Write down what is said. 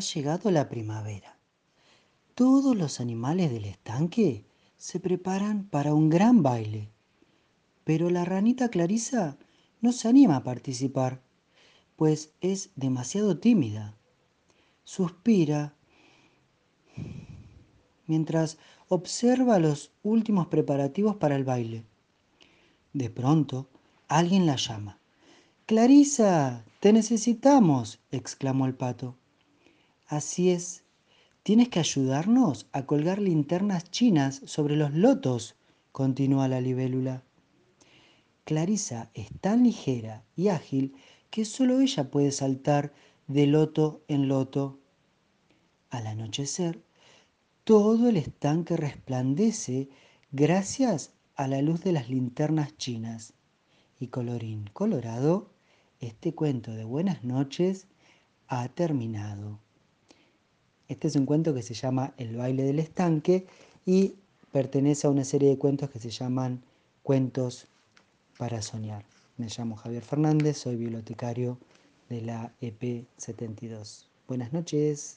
llegado la primavera. Todos los animales del estanque se preparan para un gran baile. Pero la ranita Clarisa no se anima a participar, pues es demasiado tímida. Suspira mientras observa los últimos preparativos para el baile. De pronto, alguien la llama. Clarisa, te necesitamos, exclamó el pato. Así es, tienes que ayudarnos a colgar linternas chinas sobre los lotos, continúa la libélula. Clarisa es tan ligera y ágil que solo ella puede saltar de loto en loto. Al anochecer, todo el estanque resplandece gracias a la luz de las linternas chinas. Y colorín colorado, este cuento de buenas noches ha terminado. Este es un cuento que se llama El baile del estanque y pertenece a una serie de cuentos que se llaman Cuentos para soñar. Me llamo Javier Fernández, soy bibliotecario de la EP 72. Buenas noches.